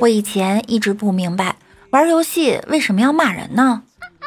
我以前一直不明白。玩游戏为什么要骂人呢？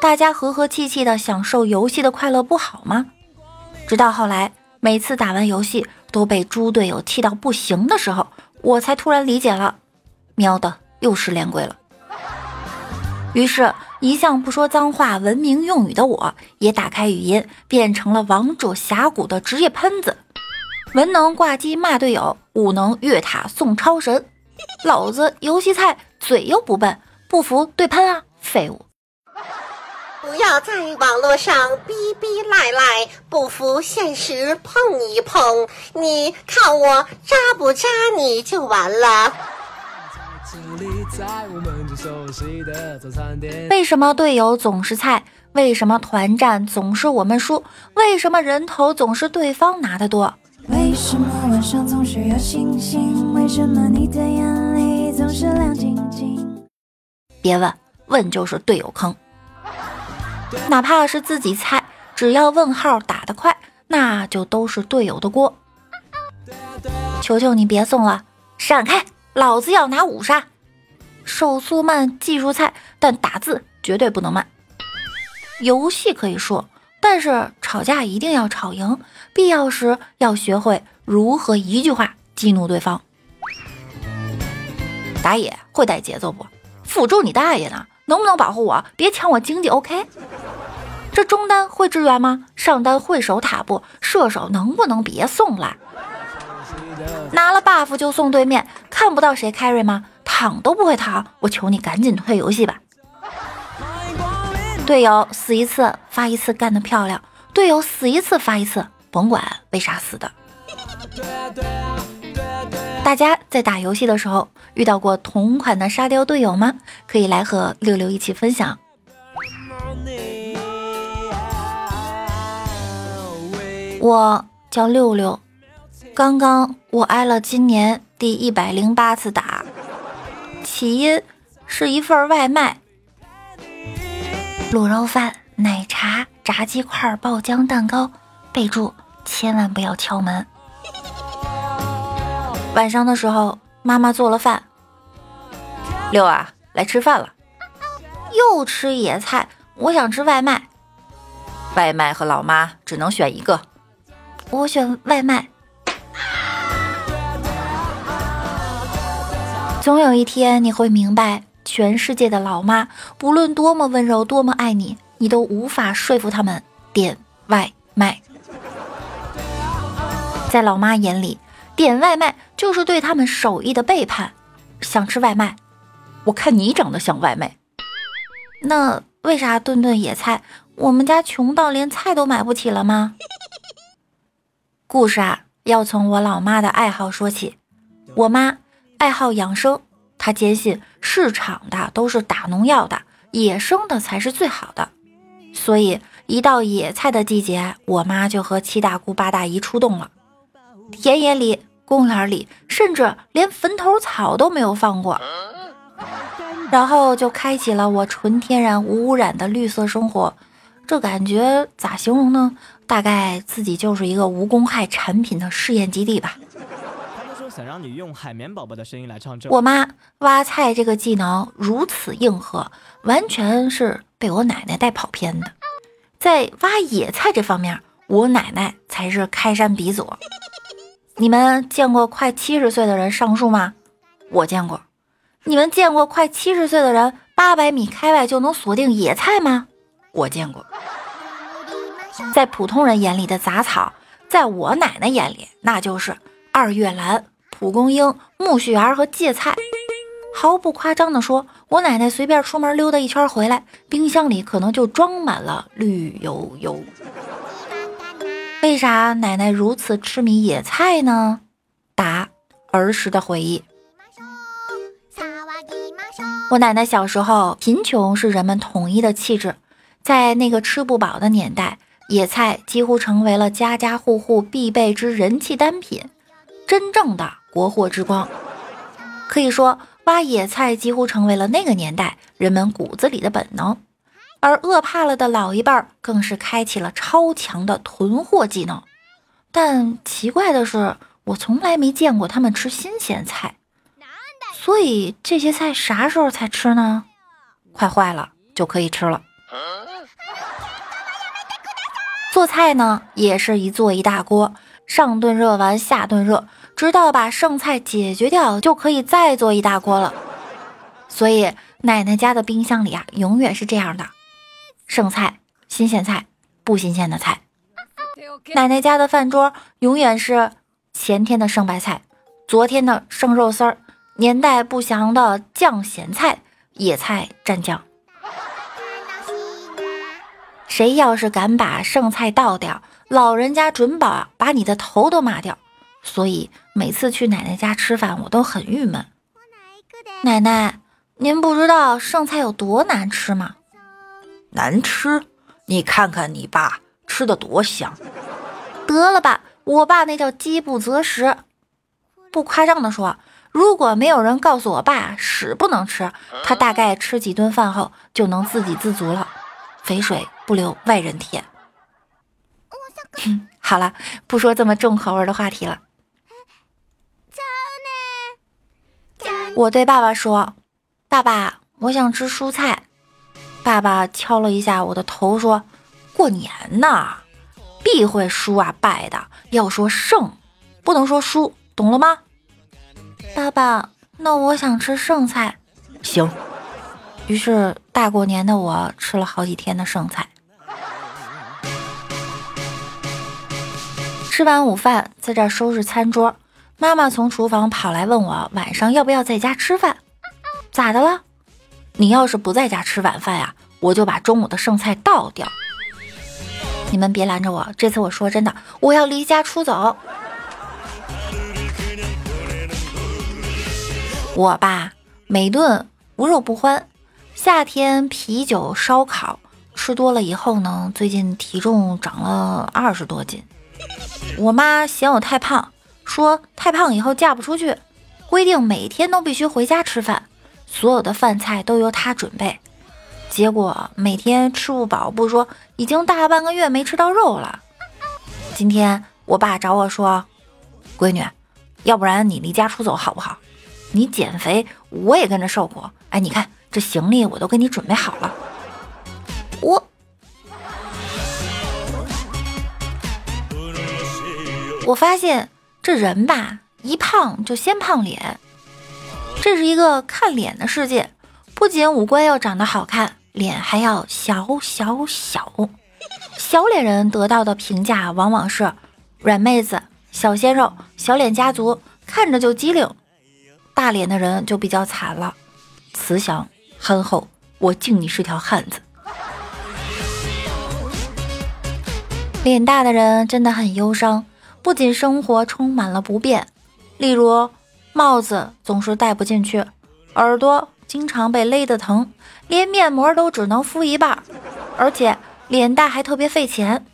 大家和和气气的享受游戏的快乐不好吗？直到后来，每次打完游戏都被猪队友气到不行的时候，我才突然理解了。喵的，又失恋鬼了。于是，一向不说脏话文明用语的我，也打开语音，变成了王者峡谷的职业喷子。文能挂机骂队友，武能越塔送超神。老子游戏菜，嘴又不笨。不服对喷啊，废物！不要在网络上逼逼赖赖，不服现实碰一碰，你看我扎不扎你就完了。为什么队友总是菜？为什么团战总是我们输？为什么人头总是对方拿的多？为什么晚上总是有星星？为什么你的眼里总是亮晶晶？别问，问就是队友坑。哪怕是自己猜，只要问号打得快，那就都是队友的锅。求求你别送了，闪开！老子要拿五杀。手速慢，技术菜，但打字绝对不能慢。游戏可以说，但是吵架一定要吵赢，必要时要学会如何一句话激怒对方。打野会带节奏不？辅助你大爷呢！能不能保护我？别抢我经济，OK？这中单会支援吗？上单会守塔不？射手能不能别送了？拿了 buff 就送对面，看不到谁 carry 吗？躺都不会躺，我求你赶紧退游戏吧！队友死一次发一次，干得漂亮！队友死一次发一次，甭管为啥死的。大家在打游戏的时候遇到过同款的沙雕队友吗？可以来和六六一起分享。我叫六六，刚刚我挨了今年第一百零八次打，起因是一份外卖，卤肉饭、奶茶、炸鸡块、爆浆蛋糕，备注千万不要敲门。晚上的时候，妈妈做了饭。六啊，来吃饭了。又吃野菜，我想吃外卖。外卖和老妈只能选一个，我选外卖。总有一天你会明白，全世界的老妈，不论多么温柔，多么爱你，你都无法说服他们点外卖。在老妈眼里。点外卖就是对他们手艺的背叛。想吃外卖，我看你长得像外卖。那为啥顿顿野菜？我们家穷到连菜都买不起了吗？故事啊，要从我老妈的爱好说起。我妈爱好养生，她坚信市场的都是打农药的，野生的才是最好的。所以一到野菜的季节，我妈就和七大姑八大姨出动了。田野里、公园里，甚至连坟头草都没有放过，然后就开启了我纯天然无污染的绿色生活。这感觉咋形容呢？大概自己就是一个无公害产品的试验基地吧。想让你用海绵宝宝的声音来唱这我妈挖菜这个技能如此硬核，完全是被我奶奶带跑偏的。在挖野菜这方面，我奶奶才是开山鼻祖。你们见过快七十岁的人上树吗？我见过。你们见过快七十岁的人八百米开外就能锁定野菜吗？我见过。在普通人眼里的杂草，在我奶奶眼里那就是二月兰、蒲公英、苜蓿芽和芥菜。毫不夸张地说，我奶奶随便出门溜达一圈回来，冰箱里可能就装满了绿油油。为啥奶奶如此痴迷野菜呢？答：儿时的回忆。我奶奶小时候，贫穷是人们统一的气质，在那个吃不饱的年代，野菜几乎成为了家家户户必备之人气单品，真正的国货之光。可以说，挖野菜几乎成为了那个年代人们骨子里的本能，而饿怕了的老一辈更是开启了超强的囤货技能。但奇怪的是，我从来没见过他们吃新鲜菜。所以这些菜啥时候才吃呢？快坏了就可以吃了。做菜呢，也是一做一大锅，上顿热完下顿热，直到把剩菜解决掉，就可以再做一大锅了。所以奶奶家的冰箱里啊，永远是这样的：剩菜、新鲜菜、不新鲜的菜。奶奶家的饭桌永远是前天的剩白菜，昨天的剩肉丝儿。年代不详的酱咸菜、野菜蘸酱，谁要是敢把剩菜倒掉，老人家准保把你的头都骂掉。所以每次去奶奶家吃饭，我都很郁闷。奶奶，您不知道剩菜有多难吃吗？难吃？你看看你爸吃的多香。得了吧，我爸那叫饥不择食。不夸张的说。如果没有人告诉我爸屎不能吃，他大概吃几顿饭后就能自给自足了。肥水不流外人田。好了，不说这么重口味的话题了。我对爸爸说：“爸爸，我想吃蔬菜。”爸爸敲了一下我的头，说：“过年呢，必会输啊败的，要说胜，不能说输，懂了吗？”爸爸，那我想吃剩菜，行。于是大过年的我吃了好几天的剩菜。吃完午饭，在这收拾餐桌，妈妈从厨房跑来问我晚上要不要在家吃饭。咋的了？你要是不在家吃晚饭呀，我就把中午的剩菜倒掉。你们别拦着我，这次我说真的，我要离家出走。我吧，每顿无肉不欢。夏天啤酒烧烤吃多了以后呢，最近体重长了二十多斤。我妈嫌我太胖，说太胖以后嫁不出去，规定每天都必须回家吃饭，所有的饭菜都由她准备。结果每天吃不饱不说，已经大半个月没吃到肉了。今天我爸找我说：“闺女，要不然你离家出走好不好？”你减肥，我也跟着受苦。哎，你看这行李我都给你准备好了。我我发现这人吧，一胖就先胖脸。这是一个看脸的世界，不仅五官要长得好看，脸还要小小小。小脸人得到的评价往往是软妹子、小鲜肉、小脸家族，看着就机灵。大脸的人就比较惨了，慈祥憨厚，我敬你是条汉子。脸大的人真的很忧伤，不仅生活充满了不便，例如帽子总是戴不进去，耳朵经常被勒得疼，连面膜都只能敷一半，而且脸大还特别费钱。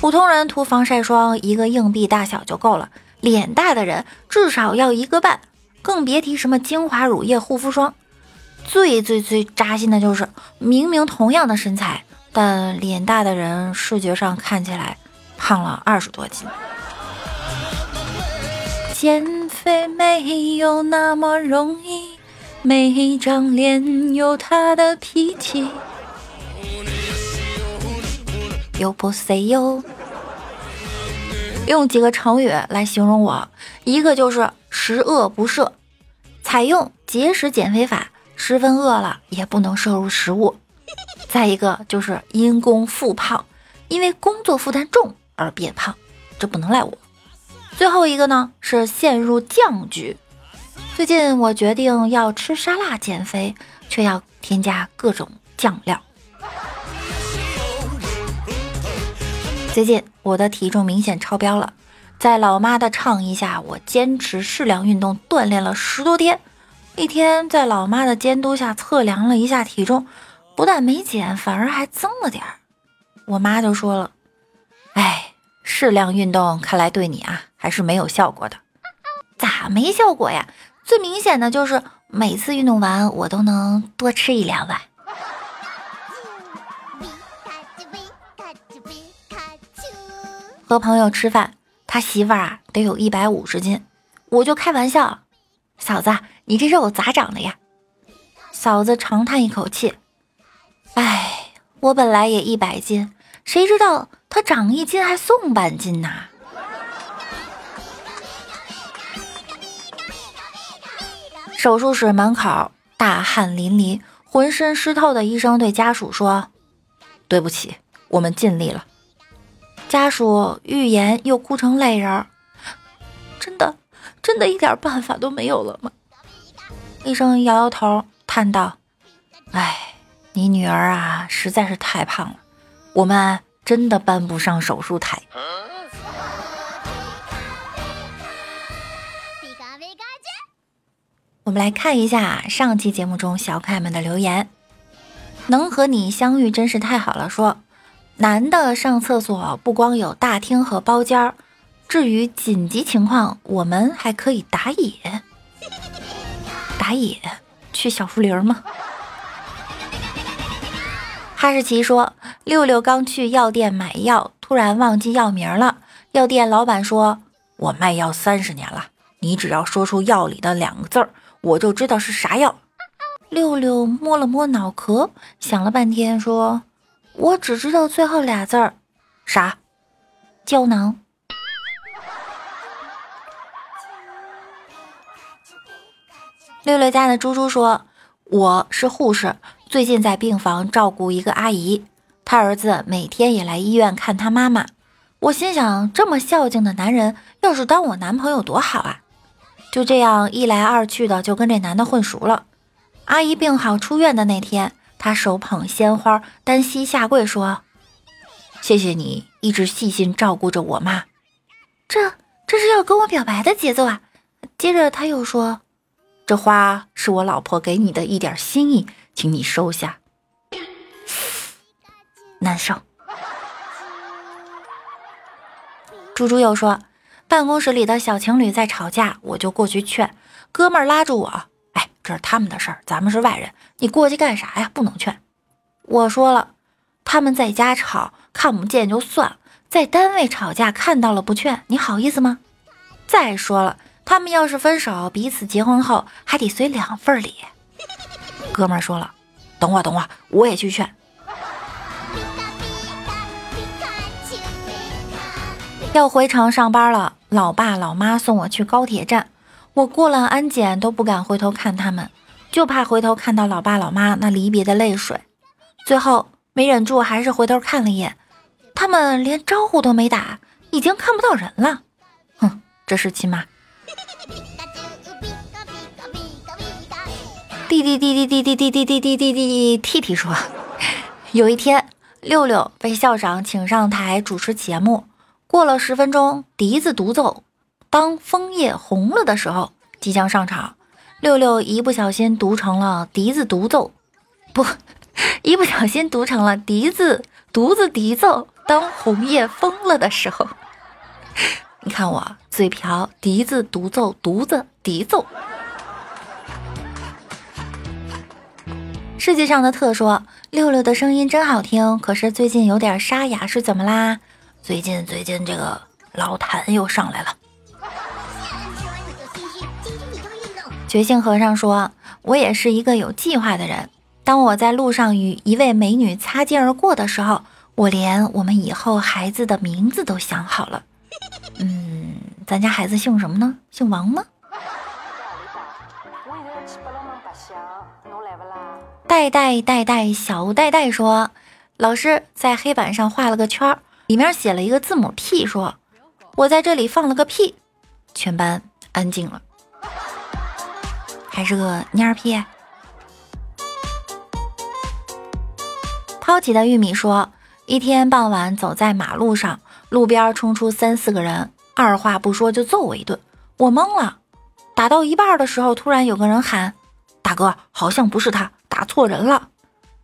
普通人涂防晒霜一个硬币大小就够了，脸大的人至少要一个半。更别提什么精华、乳液、护肤霜。最最最扎心的就是，明明同样的身材，但脸大的人视觉上看起来胖了二十多斤。减肥没有那么容易，每一张脸有它的脾气。又不 say 哟，用几个成语来形容我，一个就是。十恶不赦，采用节食减肥法，十分饿了也不能摄入食物。再一个就是因公复胖，因为工作负担重而变胖，这不能赖我。最后一个呢是陷入酱局。最近我决定要吃沙拉减肥，却要添加各种酱料。最近我的体重明显超标了。在老妈的倡议下，我坚持适量运动，锻炼了十多天，一天在老妈的监督下测量了一下体重，不但没减，反而还增了点儿。我妈就说了：“，适量运动看来对你啊还是没有效果的。咋没效果呀？最明显的就是每次运动完我都能多吃一两碗。”和朋友吃饭，他媳妇儿啊得有一百五十斤，我就开玩笑：“嫂子，你这肉咋长的呀？”嫂子长叹一口气：“哎，我本来也一百斤，谁知道他长一斤还送半斤呐。”手术室门口大汗淋漓、浑身湿透的医生对家属说：“对不起，我们尽力了。”家属欲言又哭成泪人儿，真的，真的一点办法都没有了吗？医生摇摇头，叹道：“哎，你女儿啊，实在是太胖了，我们真的搬不上手术台。”我们来看一下上期节目中小可爱们的留言，能和你相遇真是太好了。说。男的上厕所不光有大厅和包间儿，至于紧急情况，我们还可以打野。打野去小树林吗？哈士奇说，六六刚去药店买药，突然忘记药名了。药店老板说：“我卖药三十年了，你只要说出药里的两个字儿，我就知道是啥药。”六六摸了摸脑壳，想了半天说。我只知道最后俩字儿，啥？胶囊。六六家的猪猪说：“我是护士，最近在病房照顾一个阿姨，她儿子每天也来医院看他妈妈。我心想，这么孝敬的男人，要是当我男朋友多好啊！就这样一来二去的，就跟这男的混熟了。阿姨病好出院的那天。”他手捧鲜花，单膝下跪说：“谢谢你一直细心照顾着我妈。”这这是要跟我表白的节奏啊！接着他又说：“这花是我老婆给你的一点心意，请你收下。”难受。猪猪又说：“办公室里的小情侣在吵架，我就过去劝。哥们儿拉住我。”哎这是他们的事儿，咱们是外人，你过去干啥呀？不能劝。我说了，他们在家吵，看不见就算，在单位吵架看到了不劝，你好意思吗？再说了，他们要是分手，彼此结婚后还得随两份礼。哥们儿说了，等会等会，我也去劝。要回城上班了，老爸老妈送我去高铁站。我过了安检都不敢回头看他们，就怕回头看到老爸老妈那离别的泪水。最后没忍住，还是回头看了一眼，他们连招呼都没打，已经看不到人了。哼，这是亲妈。滴滴滴滴滴滴滴滴滴滴滴滴，T T 说，有一天六六被校长请上台主持节目，过了十分钟，笛子独奏。当枫叶红了的时候，即将上场。六六一不小心读成了笛子独奏，不，一不小心读成了笛子独子笛奏。当红叶疯了的时候，你看我嘴瓢，笛子独奏，独子笛奏。世界上的特说，六六的声音真好听，可是最近有点沙哑，是怎么啦？最近最近这个老痰又上来了。觉性和尚说：“我也是一个有计划的人。当我在路上与一位美女擦肩而过的时候，我连我们以后孩子的名字都想好了。嗯，咱家孩子姓什么呢？姓王吗？”代代代代小代代说：“老师在黑板上画了个圈，里面写了一个字母 P，说我在这里放了个屁。”全班安静了。还是个蔫儿屁。抛弃的玉米说：“一天傍晚走在马路上，路边冲出三四个人，二话不说就揍我一顿。我懵了。打到一半的时候，突然有个人喊：‘大哥，好像不是他，打错人了。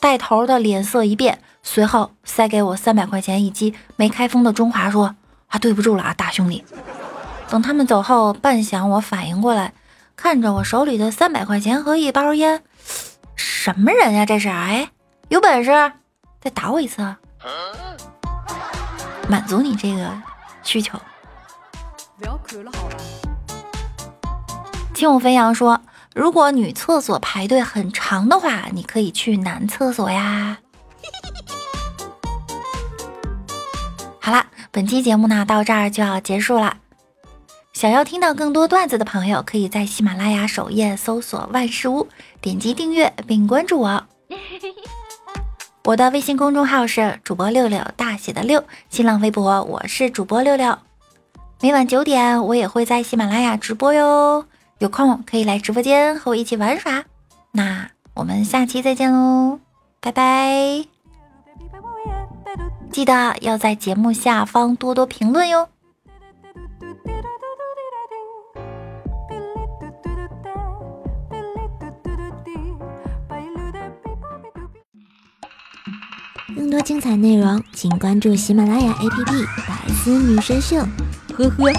带头的脸色一变，随后塞给我三百块钱一击没开封的中华，说：“啊，对不住了啊，大兄弟。”等他们走后，半晌我反应过来，看着我手里的三百块钱和一包烟，什么人呀？这是？哎，有本事再打我一次，满足你这个需求。听我飞扬说：“如果女厕所排队很长的话，你可以去男厕所呀。”好啦，本期节目呢到这儿就要结束了。想要听到更多段子的朋友，可以在喜马拉雅首页搜索“万事屋”，点击订阅并关注我。我的微信公众号是主播六六大写的六，新浪微博我是主播六六。每晚九点，我也会在喜马拉雅直播哟，有空可以来直播间和我一起玩耍。那我们下期再见喽，拜拜！记得要在节目下方多多评论哟。更多精彩内容，请关注喜马拉雅 APP《百思女神秀》。呵呵。